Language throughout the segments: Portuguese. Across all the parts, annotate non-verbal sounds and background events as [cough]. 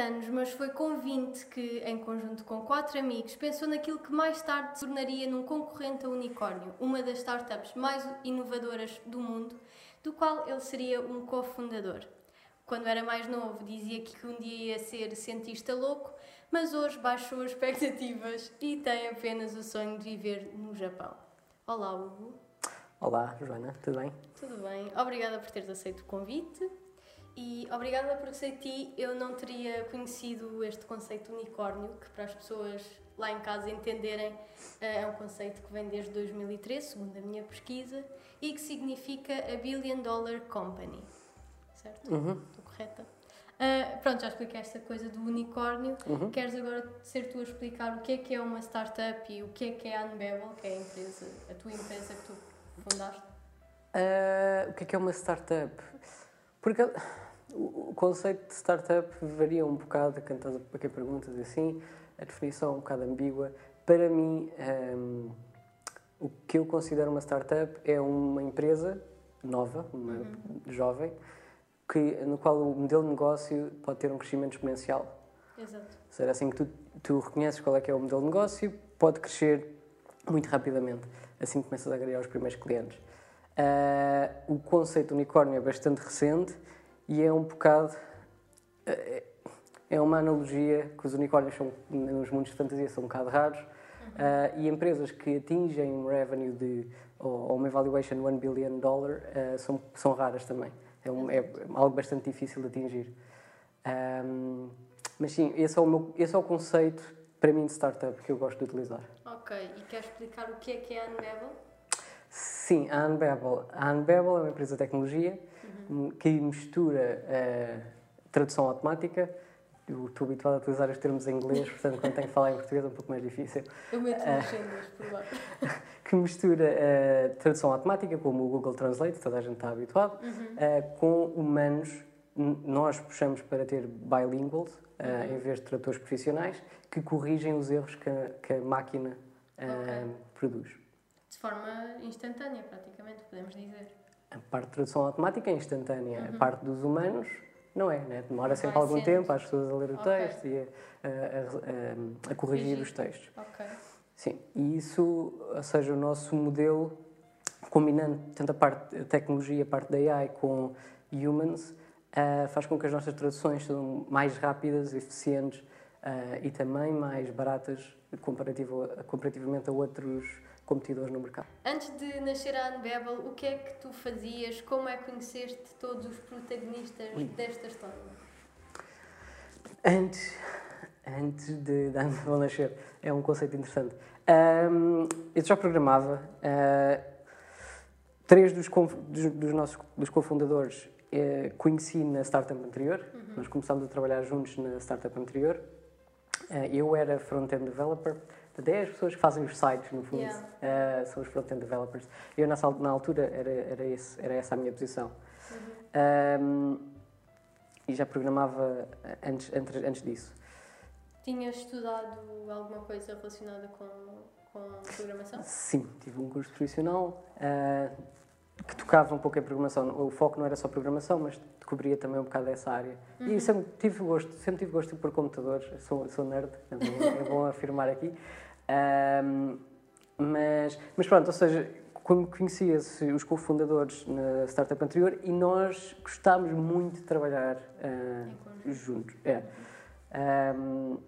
anos, mas foi com 20 que, em conjunto com quatro amigos, pensou naquilo que mais tarde se tornaria num concorrente a unicórnio, uma das startups mais inovadoras do mundo, do qual ele seria um cofundador. Quando era mais novo, dizia que um dia ia ser cientista louco, mas hoje baixou as expectativas e tem apenas o sonho de viver no Japão. Olá, Hugo. Olá, Joana, tudo bem? Tudo bem. Obrigada por teres aceito o convite. E obrigada porque sem ti eu não teria conhecido este conceito unicórnio, que para as pessoas lá em casa entenderem eh, é um conceito que vem desde 2013, segundo a minha pesquisa, e que significa a Billion Dollar Company. Certo? Uhum. Estou correta? Uh, pronto, já expliquei esta coisa do unicórnio. Uhum. Queres agora ser tu a explicar o que é que é uma startup e o que é que é a Unbevel, que é a empresa, a tua empresa que tu fundaste? Uh, o que é que é uma startup? Porque o, conceito de startup varia um bocado, quem, estás a, quem perguntas assim, a definição é um bocado ambígua. Para mim, um, o que eu considero uma startup é uma empresa nova, uma Uhum. jovem, que, no qual o modelo de negócio pode ter um crescimento exponencial. Exato. Ou seja, assim que tu, tu reconheces qual é que é o modelo de negócio, pode crescer muito rapidamente, assim que começas a ganhar os primeiros clientes. Ah, o conceito unicórnio é bastante recente e é um bocado. eh, é uma analogia que os unicórnios são, nos mundos de fantasia são um bocado raros ah, e empresas que atingem um revenue de, ou, uma valuation de 1 billion dollar ah, são, são raras também. É, um- é algo bastante difícil de atingir. Ahm, mas sim, esse é, o meu, esse é o conceito para mim de startup que eu gosto de utilizar. Ok, e queres explicar o que é que é a Unbevel? Sim, a Unbabel. A Unbabel é uma empresa de tecnologia hum, que mistura eh, tradução automática. Eu estou habituado a utilizar os termos em inglês, portanto, quando tenho que falar em português é um pouco mais difícil. Eu meto legendas por lá. [laughs] Que mistura eh, tradução automática, como o Google Translate, toda a gente está habituado, eh, com humanos. Nós puxamos para ter bilinguals, eh, em vez de tradutores profissionais, que corrigem os erros que a, que a máquina eh, Ok. produz. De forma instantânea, praticamente, podemos dizer. A parte de tradução automática é instantânea. A parte dos humanos não é, né? Demora sempre Vai algum sendo. tempo às pessoas a ler o Ok. texto e a, a- a- a corrigir os textos. Ok. Sim, e isso, ou seja, o nosso modelo, combinando tanto a parte da tecnologia, a parte da AI com humans, ah, faz com que as nossas traduções sejam mais rápidas, eficientes ah, e também mais baratas comparativo, comparativamente a outros competidores no mercado. Antes de nascer a Unbevel, o que é que tu fazias? Como é que conheceste todos os protagonistas desta história? Antes, antes de, de Anne nascer, é um conceito interessante. Ahm, eu já programava. ah, três dos, dos, dos nossos dos cofundadores eh, conheci na startup anterior. Nós começámos a trabalhar juntos na startup anterior. Ah, eu era front-end developer. Portanto, é as pessoas que fazem os sites, no fundo, Yeah. ah, são os front-end developers. Eu, nessa, na altura, era, era, esse, era essa a minha posição. Ahm, e já programava antes, antes, antes disso. Tinhas estudado alguma coisa relacionada com, com programação? Sim, tive um curso profissional ah, que tocava um pouco em programação. O foco não era só programação, mas cobria também um bocado essa área. E sempre tive gosto, sempre tive gosto por computadores. Sou, sou nerd, é bom, é bom afirmar aqui. Ahm, mas, mas pronto, ou seja, como conheci esses- os cofundadores na startup anterior e nós gostámos muito de trabalhar conjunto. juntos. É. Ahm,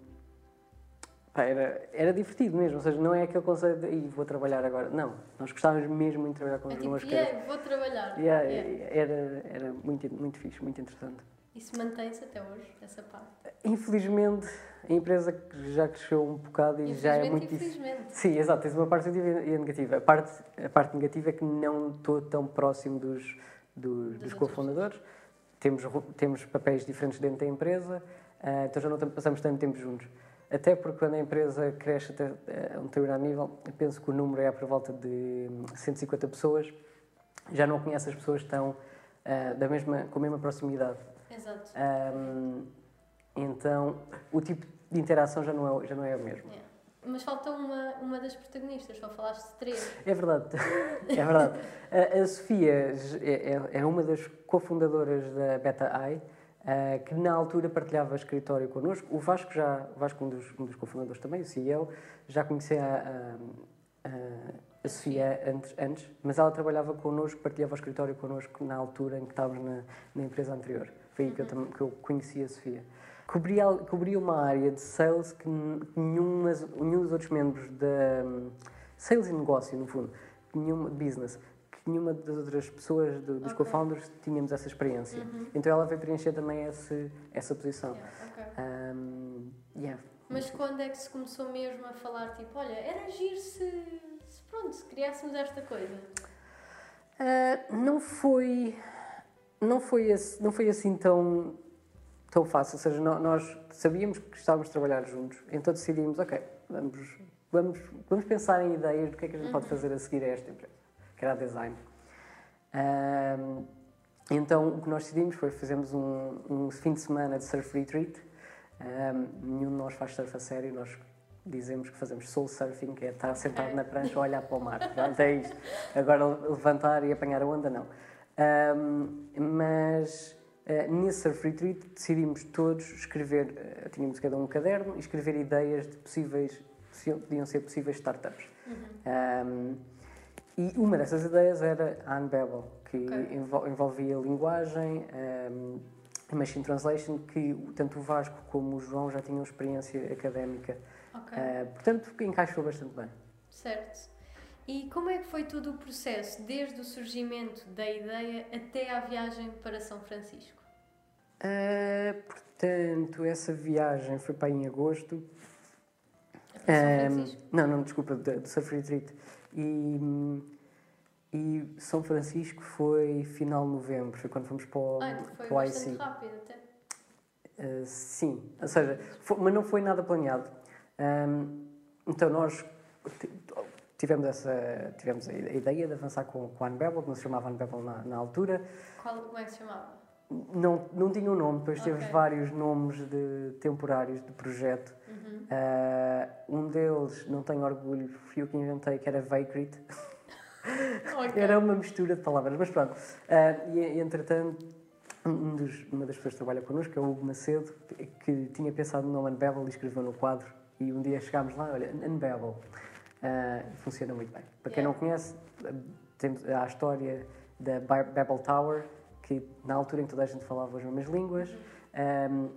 pá, era, era divertido mesmo, ou seja, não é aquele conceito de "Ih, vou trabalhar agora. Não, nós gostávamos mesmo muito de trabalhar com É os tipo, meus yeah, vou trabalhar. Yeah, Yeah. Era, era muito, muito fixe, muito interessante. Isso mantém-se até hoje, essa parte. Infelizmente, a empresa já cresceu um bocado e já é Infelizmente, muito difícil. infelizmente. Sim, exato, tens uma parte positiva e a negativa. A parte, a parte negativa é que não estou tão próximo dos, dos, dos outras cofundadores. Temos, temos papéis diferentes dentro da empresa, ah, então já não passamos tanto tempo juntos. Até porque quando a empresa cresce até eh, a um determinado nível, penso que o número é por volta de hum, 150 pessoas, já não conhece as pessoas tão ah, da mesma, com a mesma proximidade. Exato. Ahm, então, o tipo de interação já não é, já não é o mesmo. Yeah. Mas falta uma, uma das protagonistas, só falaste de três. É verdade, [laughs] é verdade. A, a Sofia é, é- é uma das cofundadoras da Beta AI. uh, que na altura partilhava escritório connosco. O Vasco, já, o Vasco um, dos, um dos cofundadores também, o CEO, já conhecia a, a, a Sofia antes, antes, mas ela trabalhava connosco, partilhava o escritório connosco na altura em que estávamos na, na empresa anterior. Foi aí que, eu, que eu conheci a Sofia. Cobria, cobria uma área de sales que nenhum, nenhum dos outros membros da um, sales e negócio, no fundo, nenhuma business, que nenhuma das outras pessoas, do, dos okay. co-founders, tínhamos essa experiência. Uhum. Então ela veio preencher também esse, essa posição. Yeah, okay. um, yeah. Mas quando é que se começou mesmo a falar, tipo, olha, era agir se, se pronto, se criássemos esta coisa? Uh, não foi não foi, não foi assim tão, tão fácil. Ou seja, nós sabíamos que estávamos a trabalhar juntos, então decidimos, ok, vamos, vamos, vamos pensar em ideias do que é que a gente uhum. pode fazer a seguir a esta empresa, que era a design. Um, então o que nós decidimos foi fazemos um, um fim de semana de surf retreat. Um, nenhum de nós faz surf a sério, nós dizemos que fazemos soul surfing, que é estar sentado na prancha a olhar para o mar. Pronto, é isto. Agora levantar e apanhar a onda, não. Um, mas uh, nesse surf retreat decidimos todos escrever, uh, tínhamos cada um um caderno e escrever ideias de possíveis, podiam ser possíveis startups. Uhum. Um, e uma dessas ideias era a Unbabel, que okay. envolvia linguagem, um, machine translation, que tanto o Vasco como o João já tinham experiência académica. Okay. Uh, portanto, encaixou bastante bem. Certo. E como é que foi todo o processo, desde o surgimento da ideia até à viagem para São Francisco? Uh, portanto, essa viagem foi para em agosto. São Francisco? Uh, não, não, desculpa, do, Surf Retreat. E, e São Francisco foi final de novembro, foi quando fomos para o, ah, foi para o IC. rápido até. Uh, sim, ou seja, foi, mas não foi nada planeado. Um, então nós tivemos, essa, tivemos a ideia de avançar com, com a Unbabel, que não se chamava Unbabel na, na altura. Qual, como é que se chamava? Não, não tinha um nome, depois okay. teve vários nomes de temporários de projeto. Uhum. Uh, um deles, não tenho orgulho, fui eu que inventei, que era Vacrit. Okay. era uma mistura de palavras, mas pronto. Uh, e, entretanto, um dos, uma das pessoas que trabalha connosco, é o Hugo Macedo, que tinha pensado no nome Unbabel e escreveu no quadro. E um dia chegámos lá, olha, Unbabel uh, funciona muito bem. Para quem yeah. não conhece, temos a história da Babel Tower, que na altura em que toda a gente falava as mesmas línguas, um,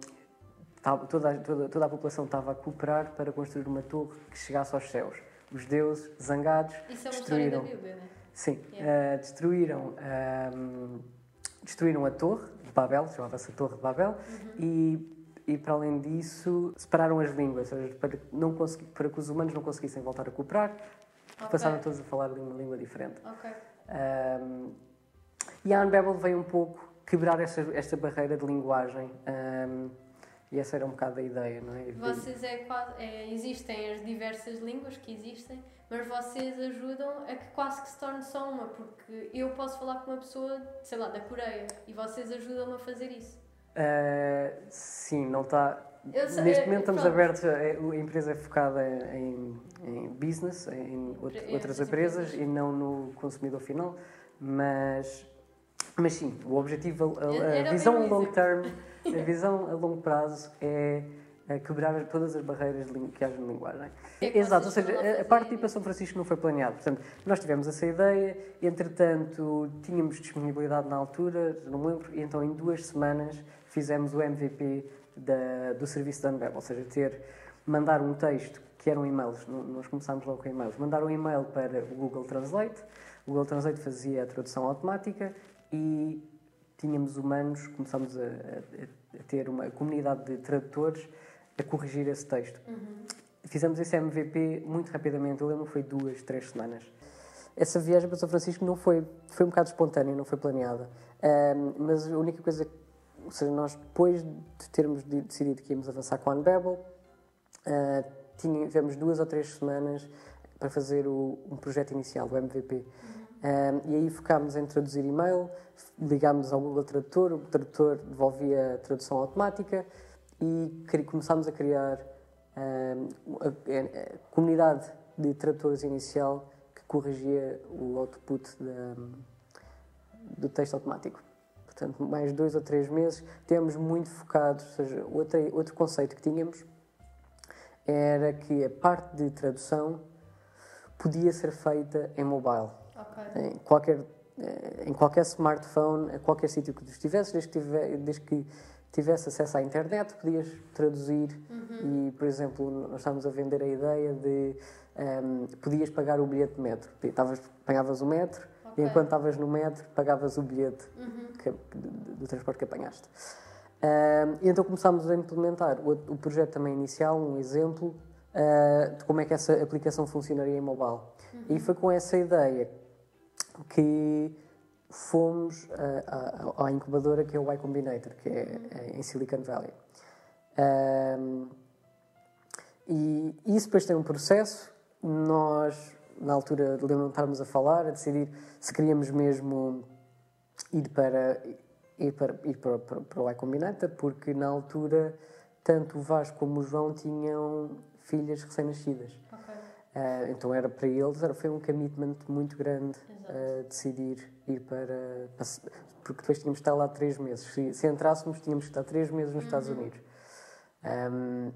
toda, toda, toda a população estava a cooperar para construir uma torre que chegasse aos céus. Os deuses, zangados, Isso é uma destruíram. História da Bíblia, né? Sim, yeah. uh, destruíram, um, destruíram a torre de Babel, chamava-se a Torre de Babel, uhum. e e para além disso separaram as línguas, seja, para, não para que os humanos não conseguissem voltar a cooperar, okay. passaram todos a falar uma língua diferente. Okay. Um, e a Unbabel veio um pouco quebrar esta, esta barreira de linguagem um, e essa era um bocado a ideia, não é? Vocês é, quase, é, existem as diversas línguas que existem, mas vocês ajudam a que quase que se torne só uma, porque eu posso falar com uma pessoa, sei lá, da Coreia e vocês ajudam-me a fazer isso. Uh, sim, não está. Neste momento estamos pronto. abertos, a, a, empresa é focada em, em business, em outras empresas e não no consumidor final, mas, mas sim, o objetivo, a, a visão a long term, [laughs] a visão a longo prazo é a quebrar todas as barreiras que há na linguagem. É Exato, ou seja, a, parte de ir para São Francisco não foi planeada. Portanto, nós tivemos essa ideia, entretanto, tínhamos disponibilidade na altura, não me lembro, e então em duas semanas fizemos o MVP da, do serviço da Unweb, ou seja, ter, mandar um texto, que eram e-mails, nós começámos logo com e-mails, mandar um e-mail para o Google Translate, o Google Translate fazia a tradução automática e tínhamos humanos, começámos a, a, a ter uma comunidade de tradutores a corrigir esse texto. Uhum. Fizemos esse MVP muito rapidamente, eu lembro que foi duas, três semanas. Essa viagem para São Francisco não foi, foi um bocado espontânea, não foi planeada. Um, mas a única coisa, ou seja, nós depois de termos decidido que íamos avançar com a Unbabel, uh, tivemos duas ou três semanas para fazer o, um projeto inicial, o MVP. Um, e aí focámos em traduzir e-mail, ligámos ao Google Tradutor, o tradutor devolvia a tradução automática, e começámos a criar a, a, comunidade de tradutores inicial que corrigia o output da, do texto automático. Portanto, mais dois ou três meses, temos muito focados, ou seja, outro, outro conceito que tínhamos era que a parte de tradução podia ser feita em mobile. Ok. Em qualquer, eh, em qualquer smartphone, a qualquer sítio que tu estivesse, desde que, tive- desde que tivesse acesso à internet, podias traduzir Uhum. e, por exemplo, nós estávamos a vender a ideia de ehm, podias pagar o bilhete de metro. Estavas, pagavas o metro Ok. e enquanto estavas no metro pagavas o bilhete Uhum. que- do, transporte que apanhaste. Ahm, e então começámos a implementar o, o projeto também inicial, um exemplo ah, de como é que essa aplicação funcionaria em mobile. E foi com essa ideia que fomos ah, à, à incubadora que é o Y Combinator, que é, é em Silicon Valley. Ahm, e isso depois tem um processo. Nós, na altura, lembro-me de estarmos a falar, a decidir se queríamos mesmo ir para ir para, ir para, para, para o Y Combinator, porque na altura tanto o Vasco como o João tinham filhas recém-nascidas. Ok. Ah, então era para eles, era, foi um commitment muito grande ah, decidir ir para, para Porque depois tínhamos de estar lá três meses. Se, se entrássemos, tínhamos que estar três meses nos Estados Unidos. Ahm,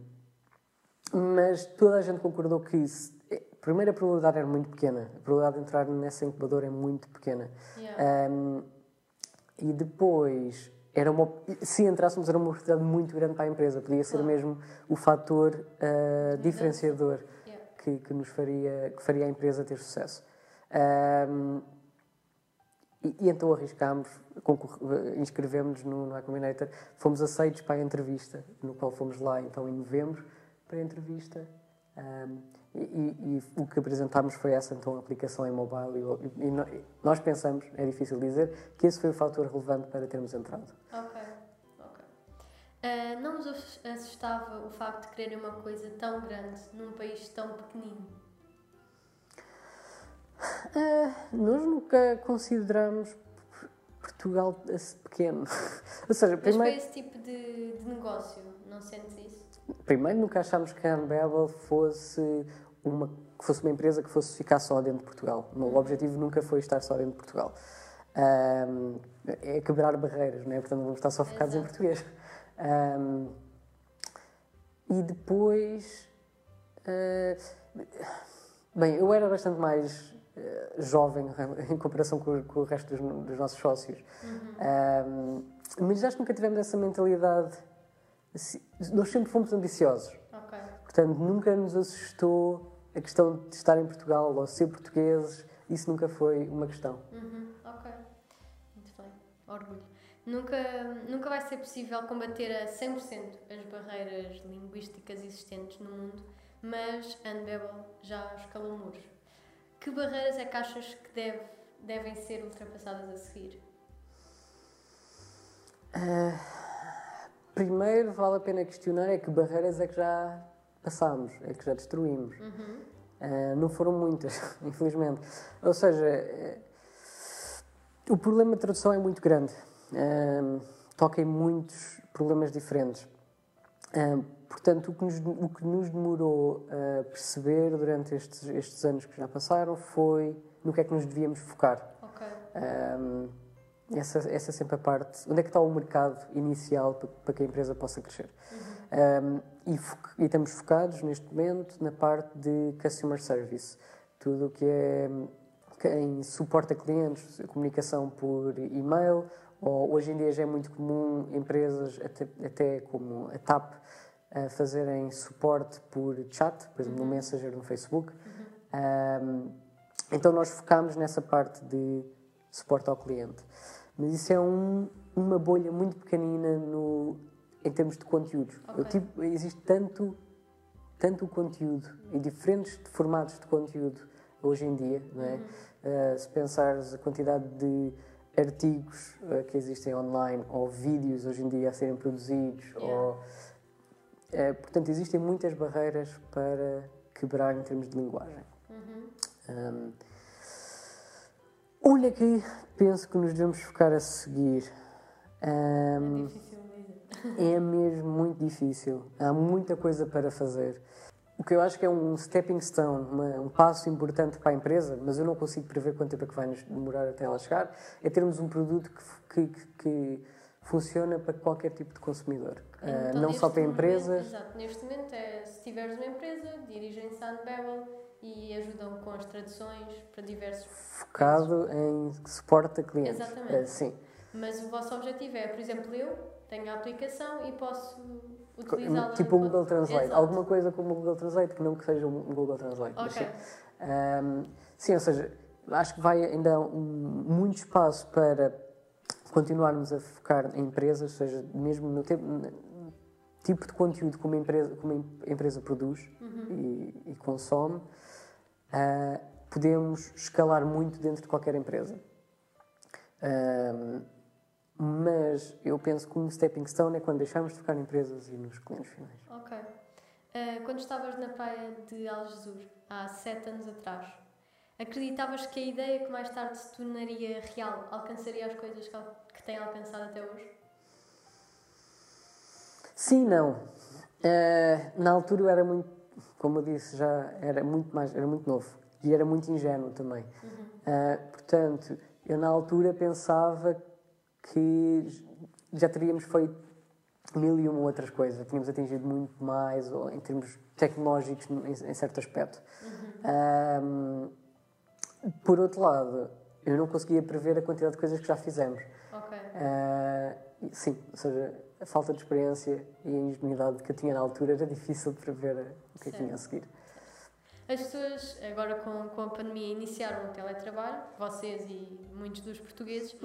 mas toda a gente concordou que isso. Eh, Primeiro, a probabilidade era muito pequena. A probabilidade de entrar nessa incubadora é muito pequena. Yeah. Um, e depois, era uma, se entrássemos, era uma oportunidade muito grande para a empresa. Podia ser Claro. mesmo o fator uh, diferenciador Yeah. que, que nos faria, que faria a empresa ter sucesso. Um, e, e então arriscámos, inscrevemos-nos no, no fomos aceitos para a entrevista, no qual fomos lá então em novembro para a entrevista. Um, e, e- e o que apresentámos foi essa então aplicação em mobile e, e nós pensamos, é difícil dizer, que esse foi o fator relevante para termos entrado. Ok, ok. Ah, não vos ass- assustava o facto de quererem uma coisa tão grande num país tão pequenino? Ah, nós nunca consideramos Portugal pequeno. [laughs] Ou seja, Mas foi primeiro, esse tipo de, de negócio, não sentes isso? Primeiro nunca achámos que a Unbabel fosse uma, que fosse uma empresa que fosse ficar só dentro de Portugal. O objetivo nunca foi estar só dentro de Portugal. Ahm, é quebrar barreiras, não é? Portanto, não vamos estar só focados em Exato. português. Ahm, e depois. ah, bem, eu era bastante mais ah, jovem [laughs] em comparação com, com o resto dos, dos nossos sócios. Ahm, mas acho que nunca tivemos essa mentalidade. Nós sempre fomos ambiciosos. Ok. Portanto, nunca nos assustou a questão de estar em Portugal ou ser portugueses. Isso nunca foi uma questão. Uhum, ok. Muito bem. Orgulho. Nunca, nunca vai ser possível combater a 100% as barreiras linguísticas existentes no mundo, mas Unbabel já escalou muros. Que barreiras é que achas que deve, devem ser ultrapassadas a seguir? Primeiro, vale a pena questionar é que barreiras é que já passámos, é que já destruímos. Ah, não foram muitas, [laughs] infelizmente. Ou seja, eh, o problema de tradução é muito grande. Ah, toca em muitos problemas diferentes. Portanto, o que, nos, o que nos demorou a perceber durante estes, estes anos que já passaram foi no que é que nos devíamos focar. Essa, essa é sempre a parte. Onde é que está o mercado inicial para, para que a empresa possa crescer? Um, e, e estamos focados neste momento na parte de customer service. Tudo o que é em suporte a clientes, comunicação por e-mail, ou hoje em dia já é muito comum empresas, até, até como a TAP, a fazerem suporte por chat, por exemplo, no Messenger, no Facebook. Um, então nós focámos nessa parte de suporte ao cliente. Mas isso é um- uma bolha muito pequenina no, em termos de conteúdos. Ok. Eu, tipo, existe tanto, tanto conteúdo e diferentes formatos de conteúdo hoje em dia, não é? Uh, se pensares a quantidade de artigos uh, que existem online ou vídeos hoje em dia a serem produzidos, Yeah. ou, uh, portanto, existem muitas barreiras para quebrar em termos de linguagem. Um, onde é que penso que nos devemos focar a seguir? Um, Difícil dizer. é mesmo muito difícil. Há muita coisa para fazer. o que eu acho que é um stepping stone, uma, um passo importante para a empresa, mas eu não consigo prever quanto tempo é que vai nos demorar até ela chegar, é termos um produto que, que, que funciona para qualquer tipo de consumidor. Então, uh, não só para momento, empresas. Exato, neste momento é se tiveres uma empresa, dirigem-se à Unbevel e ajudam com as traduções para diversos. Focado em suporte a clientes. Exatamente. Uh, sim. Mas o vosso objetivo é, por exemplo, eu tenho a aplicação e posso utilizá-la. Tipo o Google Translate. Exato. Alguma coisa como o Google Translate que não que seja um Google Translate. mas Ok. Sim. Um, sim, ou seja, acho que vai ainda um, muito espaço para continuarmos a focar em empresas, ou seja, mesmo no tempo, tipo de conteúdo que uma empresa, que uma em- empresa produz e, e consome, ah, podemos escalar muito dentro de qualquer empresa. Um, mas eu penso que um stepping stone é quando deixamos de focar em empresas e nos clientes finais. Ok. Ah, quando estavas na praia de Algesur, há sete anos atrás, acreditavas que a ideia que mais tarde se tornaria real alcançaria as coisas que, que tem alcançado até hoje? Sim, não. Eh, na altura eu era muito, como eu disse, já era muito mais, era muito novo e era muito ingênuo também. Eh, portanto, eu na altura pensava que já teríamos feito mil e uma outras coisas, tínhamos atingido muito mais ou em termos tecnológicos em, em certo aspecto. Ahm, por outro lado, eu não conseguia prever a quantidade de coisas que já fizemos. Ok. Ah, e sim, ou seja, a falta de experiência e a ingenuidade que eu tinha na altura era difícil de prever o que é que vinha a seguir. As pessoas, agora com, com a pandemia, iniciaram o teletrabalho, vocês e muitos dos portugueses.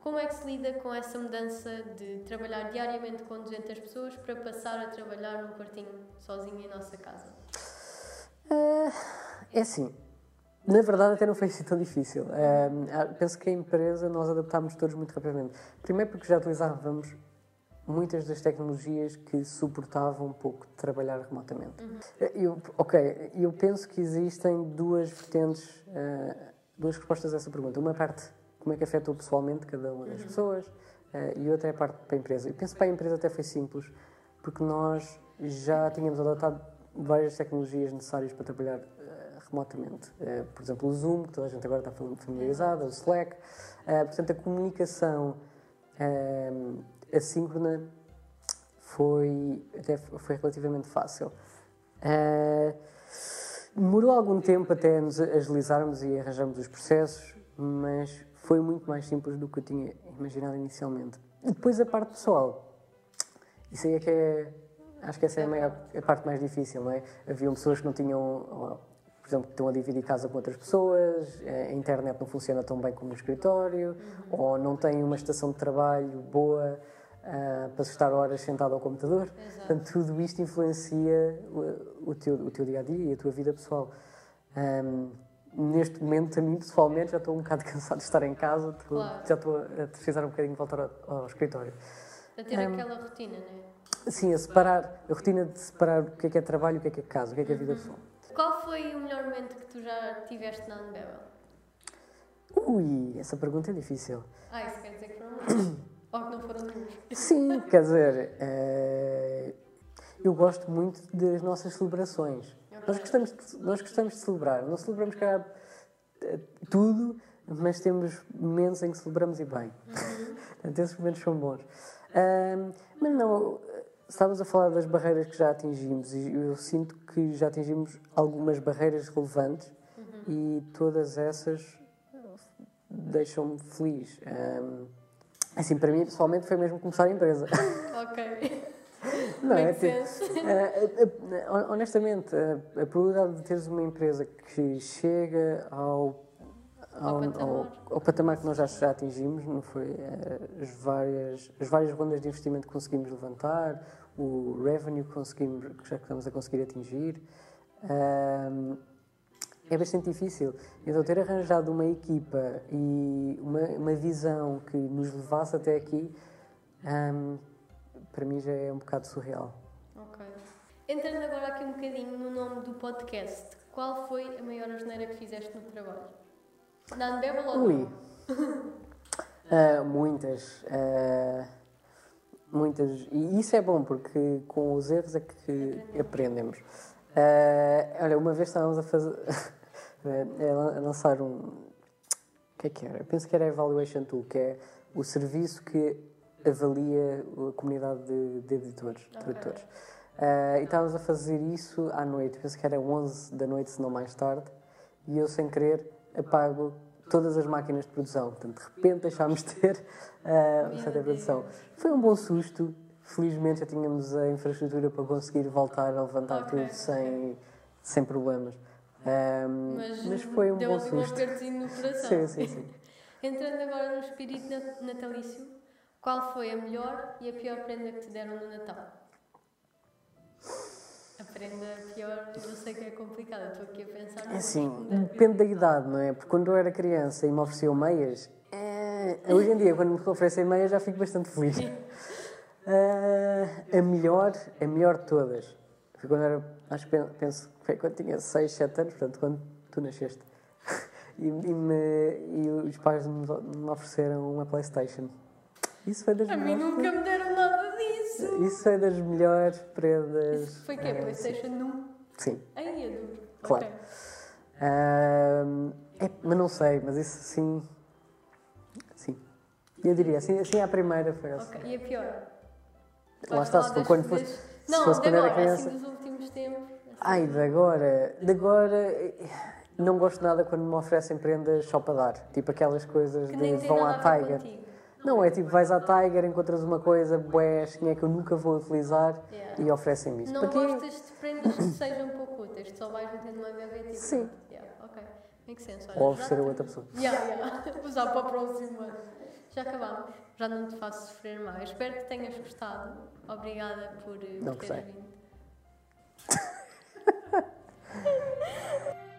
Como é que se lida com essa mudança de trabalhar diariamente com 200 pessoas para passar a trabalhar num quartinho sozinho em nossa casa? Ah, é assim, na verdade até não foi assim tão difícil. Ah, penso que a empresa nós adaptámos todos muito rapidamente. Primeiro porque já utilizávamos muitas das tecnologias que suportavam um pouco trabalhar remotamente. Eu, ok, eu penso que existem duas vertentes, ah, duas respostas a essa pergunta. Uma parte, como é que afetou pessoalmente cada uma das pessoas, ah, e outra é a parte para a empresa. Eu penso que para a empresa até foi simples, porque nós já tínhamos adotado várias tecnologias necessárias para trabalhar ah, remotamente. Por exemplo, o Zoom, que toda a gente agora está familiarizada, o Slack. Portanto, a comunicação assíncrona foi, até foi relativamente fácil. Ah, demorou algum tempo até nos agilizarmos e arranjarmos os processos, mas foi muito mais simples do que eu tinha imaginado inicialmente. E depois a parte pessoal. Isso aí é que é. Acho que essa é a, maior, a parte mais difícil, não é? Haviam pessoas que não tinham. Por exemplo, que estão a dividir casa com outras pessoas, a internet não funciona tão bem como no escritório, ou não têm uma estação de trabalho boa ah, para estar horas sentado ao computador. Exato. Portanto, tudo isto influencia o, o teu, o teu dia a dia e a tua vida pessoal. Ahm, neste momento, a mim pessoalmente, já estou um bocado [laughs] cansado de estar em casa, estou- Claro. já estou a precisar um bocadinho de voltar ao, ao escritório. A ter Hum. aquela rotina, não é? Sim, a separar, a rotina de separar o que é que é trabalho, o que é que é casa, o que é que é vida pessoal. Qual foi o melhor momento que tu já tiveste na Unbebel? Ui, essa pergunta é difícil. Ah, isso quer dizer que foram [clears throat] muitos. Ou que não foram. Sim, quer dizer, eh, eu gosto muito das nossas celebrações. Nós gostamos, de, nós gostamos de celebrar. Não celebramos, calhar, eh, tudo, mas temos momentos em que celebramos e bem. Portanto, esses momentos são bons. Mas não, estávamos a falar das barreiras que já atingimos e eu sinto que já atingimos algumas barreiras relevantes e todas essas deixam-me feliz. Ahm, assim, para mim, pessoalmente, foi mesmo começar a empresa. Ok. [laughs] Não, é Make tipo, sense. eh, eh, honestamente, a, a probabilidade de teres uma empresa que chega ao, Ao patamar. ao, ao patamar que nós já, já atingimos, não foi? Eh, As várias, as várias rondas de investimento que conseguimos levantar, o revenue que, conseguimos, que já estamos a conseguir atingir, ahm, é bastante difícil. Então, ter arranjado uma equipa e uma, uma visão que nos levasse até aqui, ahm, para mim já é um bocado surreal. Ok. Entrando agora aqui um bocadinho no nome do podcast, qual foi a maior asneira que fizeste no trabalho? Na Unbebel ou Ui. [laughs] Ah, muitas. ah, muitas. E isso é bom, porque com os erros é que aprendemos. Eh, olha, uma vez estávamos a fazer. [laughs] a lançar um. O que é que era? Eu penso que era a Evaluation Tool, que é o serviço que avalia a comunidade de, de editores, okay. tradutores. Uh, e estávamos a fazer isso à noite, penso que era 11 da noite, se não mais tarde, e eu, sem querer, apago todas as máquinas de produção. Portanto, de repente deixámos de ter uh, certa produção. Foi um bom susto. Felizmente já tínhamos a infraestrutura para conseguir voltar a levantar okay. tudo sem, sem problemas. Um, mas, mas, foi um bom susto. um no coração. sim, sim, sim. [laughs] Entrando agora no espírito natalício, qual foi a melhor e a pior prenda que te deram no Natal? A prenda pior, eu sei que é complicada, estou aqui a pensar. É assim, depende da idade, não é? Porque quando eu era criança e me ofereciam meias, é... [laughs] hoje em dia, quando me oferecem meias, já fico bastante feliz. Uh, a melhor, a melhor de todas, foi quando era, acho que penso que foi quando tinha 6, 7 anos, portanto, quando tu nasceste. [laughs] e, e, me, e os pais me, me ofereceram uma Playstation. Isso foi das a melhores. A mim nunca me deram nada disso. Isso foi das melhores prendas. Isso foi que é, Playstation 1? Sim. Aí é duro. Claro. Okay. Uh, é, mas não sei, mas isso sim. Sim. Eu diria, assim, assim a primeira foi essa. Ok, e a pior? Lá está, se for quando fosse. Se não, fosse quando agora, era criança. Assim, dos últimos tempos. Assim. Ai, de agora. De agora. Não gosto nada quando me oferecem prendas só para dar. Tipo aquelas coisas que de vão à Tiger. Não, é tipo, vais à Tiger, encontras uma coisa, bué, é que eu nunca vou utilizar yeah. e oferecem-me isso. Não gostas de prendas que sejam um pouco úteis, só vais meter numa gaveta e Sim. Yeah, ok. Make sense. Olha, Ou oferecer a outra pessoa. Yeah, yeah. [laughs] Usar para o próximo ano. Já acabámos. Já não te faço sofrer mais. Espero que tenhas gostado. Obrigada por, não por teres vindo. [laughs]